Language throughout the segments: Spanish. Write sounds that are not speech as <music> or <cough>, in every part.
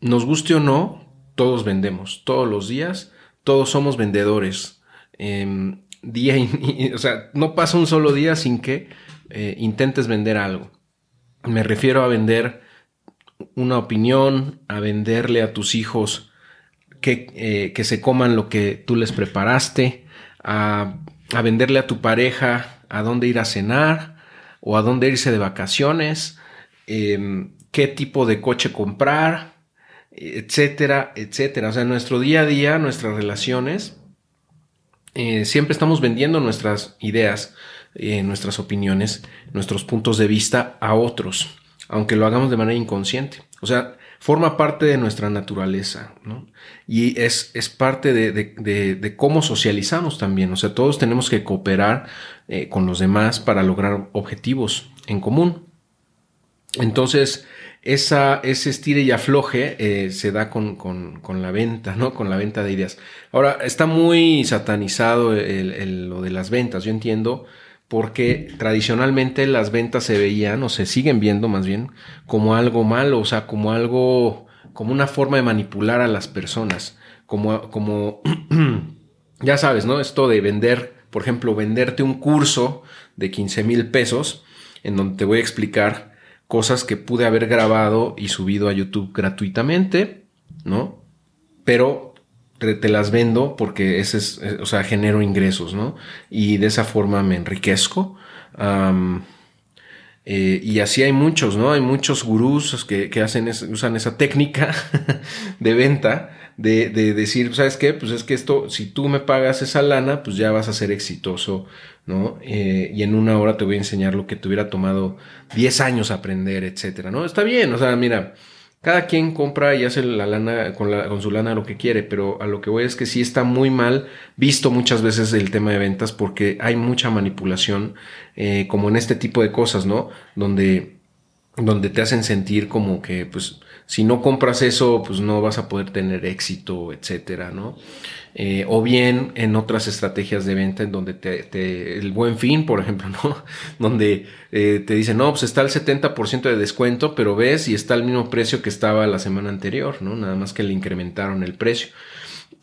nos guste o no, todos vendemos, todos los días, todos somos vendedores. Em, día <laughs> o sea, no pasa un solo día sin que eh, intentes vender algo. Me refiero a vender una opinión, a venderle a tus hijos que, eh, que se coman lo que tú les preparaste, a, a, venderle a tu pareja a dónde ir a cenar o a dónde irse de vacaciones, em, qué tipo de coche comprar, etcétera, etcétera. O sea, nuestro día a día, nuestras relaciones, eh, siempre estamos vendiendo nuestras ideas, eh, nuestras opiniones, nuestros puntos de vista a otros, aunque lo hagamos de manera inconsciente. O sea, forma parte de nuestra naturaleza, ¿no? Y es, es parte de, de, de, cómo socializamos también. O sea, todos tenemos que cooperar eh, con los demás para lograr objetivos en común. Entonces, esa, ese estire y afloje eh, se da con, con, con, la venta, ¿no? Con la venta de ideas. Ahora, está muy satanizado el, lo de las ventas, yo entiendo, porque tradicionalmente las ventas se veían, o se siguen viendo más bien, como algo malo, o sea, como algo, como una forma de manipular a las personas, como, como, <clears throat> ya sabes, ¿no? Esto de vender, por ejemplo, venderte un curso de 15 mil pesos, en donde te voy a explicar cosas que pude haber grabado y subido a YouTube gratuitamente, ¿no? Pero te, las vendo porque ese es, eh, o sea, genero ingresos, ¿no? Y de esa forma me enriquezco. Eh, y así hay muchos, ¿no? Hay muchos gurús que, que hacen usan esa técnica <laughs> de venta de, de, decir, ¿sabes qué? Pues es que esto, si tú me pagas esa lana, pues ya vas a ser exitoso, Eh, y en una hora te voy a enseñar lo que te hubiera tomado 10 años aprender, etcétera, ¿no? Está bien, o sea, mira, cada quien compra y hace la lana con, la, su lana lo que quiere, pero a lo que voy es que sí está muy mal visto muchas veces el tema de ventas porque hay mucha manipulación, eh, como en este tipo de cosas, ¿no? Donde, donde te hacen sentir como que, pues, si no compras eso, pues no vas a poder tener éxito, etcétera, ¿no? Eh, o bien en otras estrategias de venta en donde te, el buen fin, por ejemplo, ¿no? <laughs> Donde eh, te dicen, no, pues está el 70% de descuento, pero ves y está el mismo precio que estaba la semana anterior, ¿no? Nada más que le incrementaron el precio.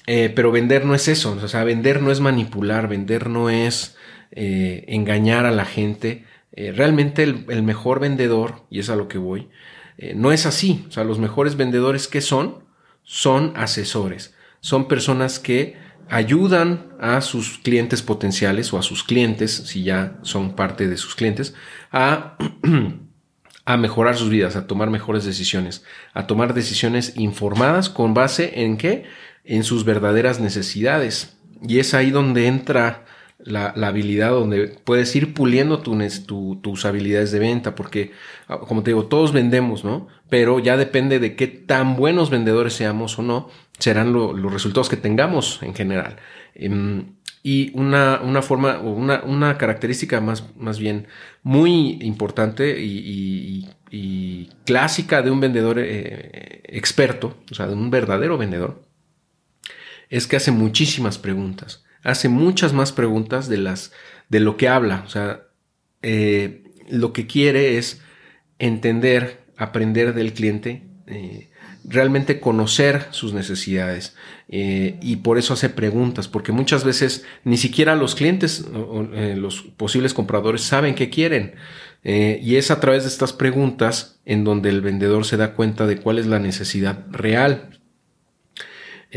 Eh, pero vender no es eso, o sea, vender no es manipular, vender no es engañar a la gente. realmente el, el mejor vendedor, y es a lo que voy, eh, no es así. O sea, los mejores vendedores que son, son asesores. Son personas que ayudan a sus clientes potenciales o a sus clientes, si ya son parte de sus clientes, a, <clears throat> a mejorar sus vidas, a tomar mejores decisiones, a tomar decisiones informadas con base en qué? En sus verdaderas necesidades. Y es ahí donde entra la, habilidad donde puedes ir puliendo tus habilidades de venta, porque, ah, como te digo, todos vendemos, ¿no? Pero ya depende de qué tan buenos vendedores seamos o no, serán los resultados que tengamos en general. Em, y una, una forma, o una, una, característica más, más bien muy importante y, clásica de un vendedor eh, experto, o sea, de un verdadero vendedor, es que hace muchísimas preguntas hace muchas más preguntas de las de lo que habla. O sea, eh, lo que quiere es entender, aprender del cliente, eh, realmente conocer sus necesidades eh, y por eso hace preguntas, porque muchas veces ni siquiera los clientes, los posibles compradores saben qué quieren. y es a través de estas preguntas en donde el vendedor se da cuenta de cuál es la necesidad real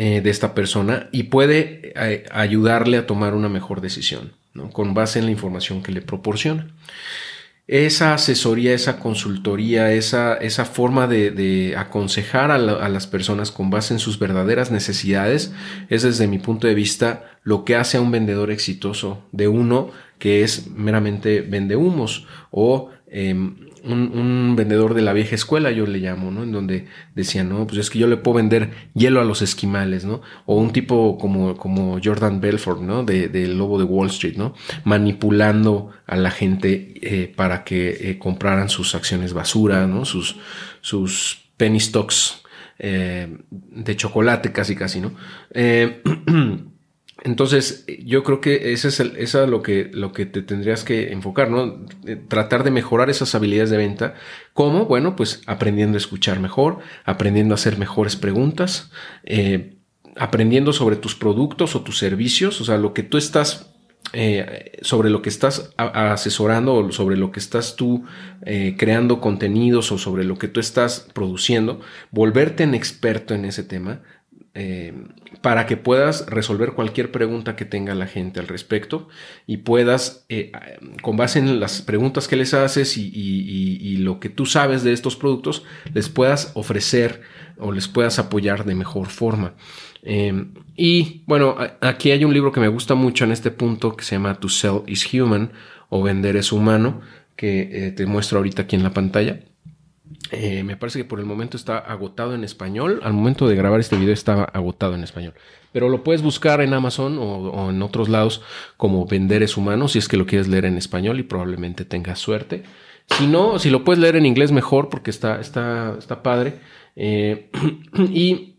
eh, de esta persona y puede eh, ayudarle a tomar una mejor decisión, con base en la información que le proporciona. Esa asesoría, esa consultoría, esa, esa forma de, aconsejar a, las personas con base en sus verdaderas necesidades es desde mi punto de vista lo que hace a un vendedor exitoso de uno que es meramente vende humos o em, un, vendedor de la vieja escuela, yo le llamo, ¿no? En donde decían, no, pues es que yo le puedo vender hielo a los esquimales, ¿no? O un tipo como, como Jordan Belfort, ¿no? Del de lobo de Wall Street, ¿no? Manipulando a la gente eh, para que eh, compraran sus acciones basura, ¿no? Sus, sus penny stocks eh, de chocolate casi casi, ¿no? <clears throat> Entonces, yo creo que ese es, el, eso es lo, que, lo que te tendrías que enfocar, ¿no? Eh, tratar de mejorar esas habilidades de venta. ¿Cómo? Bueno, pues aprendiendo a escuchar mejor, aprendiendo a hacer mejores preguntas, eh, aprendiendo sobre tus productos o tus servicios, o sea, lo que tú estás eh, sobre lo que estás asesorando o sobre lo que estás tú creando contenidos o sobre lo que tú estás produciendo, volverte en experto en ese tema, eh, para que puedas resolver cualquier pregunta que tenga la gente al respecto y puedas, eh, con base en las preguntas que les haces y, lo que tú sabes de estos productos, les puedas ofrecer o les puedas apoyar de mejor forma. Eh, y bueno, aquí hay un libro que me gusta mucho en este punto que se llama To Sell is Human o Vender es Humano, que te muestro ahorita aquí en la pantalla. Eh, me parece que por el momento está agotado en español. Al momento de grabar este video estaba agotado en español. Pero lo puedes buscar en Amazon o, en otros lados como Vender es humano si es que lo quieres leer en español y probablemente tengas suerte. Si no, si lo puedes leer en inglés mejor porque está, está, está padre. Eh, <clears throat> y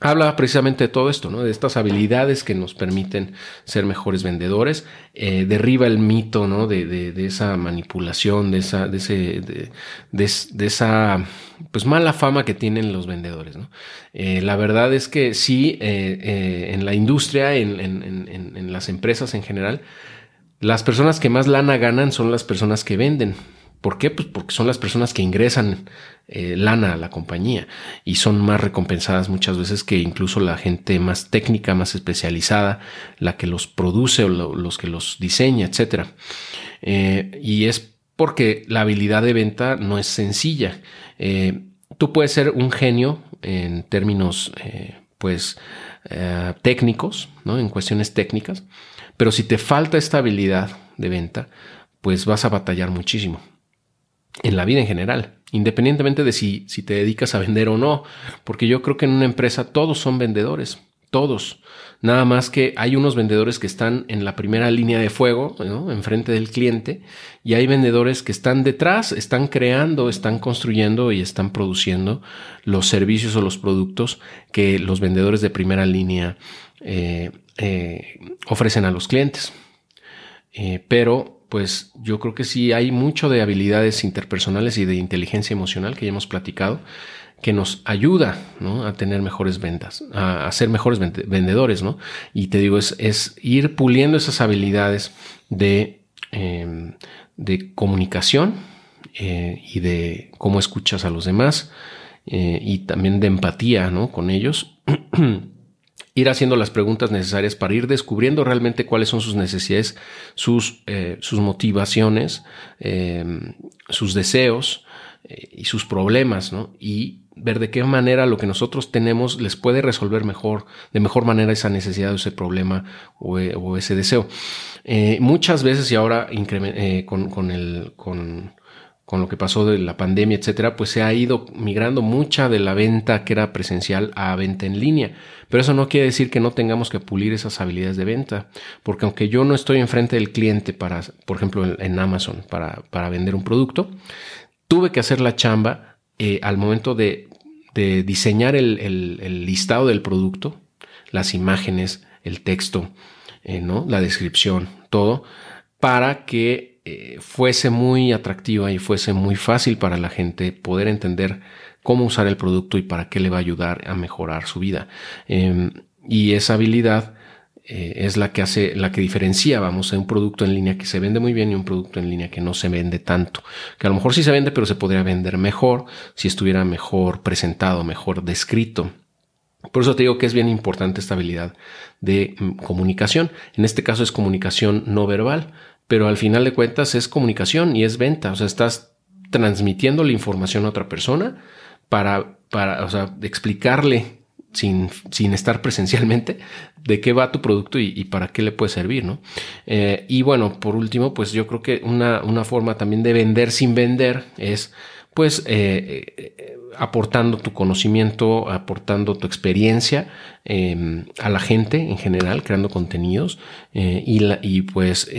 habla precisamente de todo esto, ¿no? de estas habilidades que nos permiten ser mejores vendedores, eh, derriba el mito ¿no? de, de, esa manipulación, de esa, de, ese, de, esa pues, mala fama que tienen los vendedores. Eh, la verdad es que sí, eh, en la industria, en, en, en las empresas en general, las personas que más lana ganan son las personas que venden. ¿Por qué? Pues porque son las personas que ingresan eh, lana a la compañía y son más recompensadas muchas veces que incluso la gente más técnica, más especializada, la que los produce o los que los diseña, etc. Eh, y es porque la habilidad de venta no es sencilla. Eh, tú puedes ser un genio en términos, pues, técnicos, ¿no? En cuestiones técnicas, pero si te falta esta habilidad de venta, pues vas a batallar muchísimo en la vida en general, independientemente de si, si te dedicas a vender o no, porque yo creo que en una empresa todos son vendedores, todos. Nada más que hay unos vendedores que están en la primera línea de fuego, enfrente del cliente, y hay vendedores que están detrás, están creando, están construyendo y están produciendo los servicios o los productos que los vendedores de primera línea eh, eh, ofrecen a los clientes. Eh, pero pues yo creo que sí hay mucho de habilidades interpersonales y de inteligencia emocional que ya hemos platicado que nos ayuda a tener mejores ventas, a, ser mejores vendedores, ¿no? Y te digo, es, ir puliendo esas habilidades de, em, comunicación eh, y de cómo escuchas a los demás eh, y también de empatía, ¿no? Con ellos. <clears throat> ir haciendo las preguntas necesarias para ir descubriendo realmente cuáles son sus necesidades, sus, eh, sus motivaciones, em, sus deseos eh, y sus problemas, ¿no? Y ver de qué manera lo que nosotros tenemos les puede resolver mejor, de mejor manera esa necesidad o ese problema o, eh, ese deseo. muchas veces y ahora con, con, el, con con lo que pasó de la pandemia, etcétera, pues se ha ido migrando mucha de la venta que era presencial a venta en línea. Pero eso no quiere decir que no tengamos que pulir esas habilidades de venta, porque aunque yo no estoy enfrente del cliente para, por ejemplo, en Amazon para, para vender un producto, tuve que hacer la chamba eh, al momento de, de diseñar el, el, listado del producto, las imágenes, el texto, eh, ¿no? la descripción, todo, para que eh, fuese muy atractiva y fuese muy fácil para la gente poder entender cómo usar el producto y para qué le va a ayudar a mejorar su vida. Em, y esa habilidad eh, es la que hace, la que diferencia, vamos, un producto en línea que se vende muy bien y un producto en línea que no se vende tanto. Que a lo mejor sí se vende, pero se podría vender mejor si estuviera mejor presentado, mejor descrito. Por eso te digo que es bien importante esta habilidad de mm, comunicación. En este caso es comunicación no verbal pero al final de cuentas es comunicación y es venta. O sea, estás transmitiendo la información a otra persona para, para o sea, explicarle sin, sin estar presencialmente de qué va tu producto y, para qué le puede servir, ¿no? Eh, y bueno, por último, pues yo creo que una, una forma también de vender sin vender es pues eh, eh, aportando tu conocimiento, aportando tu experiencia em, a la gente en general, creando contenidos eh, y, y, pues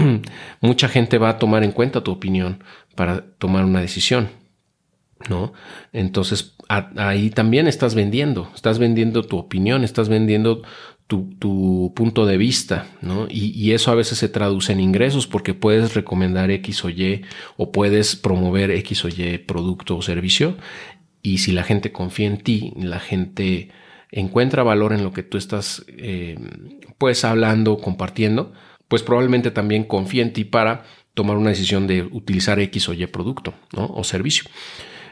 <clears throat> mucha gente va a tomar en cuenta tu opinión para tomar una decisión. ¿No? Entonces ahí también estás vendiendo, estás vendiendo tu opinión, estás vendiendo tu, punto de vista, ¿no? Y, eso a veces se traduce en ingresos porque puedes recomendar X o Y o puedes promover X o Y producto o servicio. Y si la gente confía en ti, la gente encuentra valor en lo que tú estás eh, pues hablando, compartiendo, pues probablemente también confía en ti para tomar una decisión de utilizar X o Y producto ¿no? o servicio.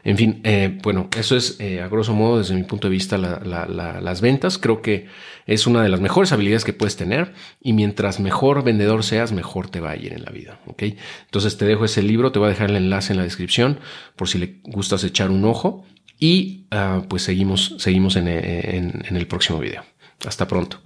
En fin, eh, bueno, eso es eh, a grosso modo desde mi punto de vista las ventas. Creo que es una de las mejores habilidades que puedes tener y mientras mejor vendedor seas, mejor te va a ir en la vida. ¿ok? Entonces te dejo ese libro, te voy a dejar el enlace en la descripción por si le gustas echar un ojo y ah, pues seguimos, seguimos en el próximo video. Hasta pronto.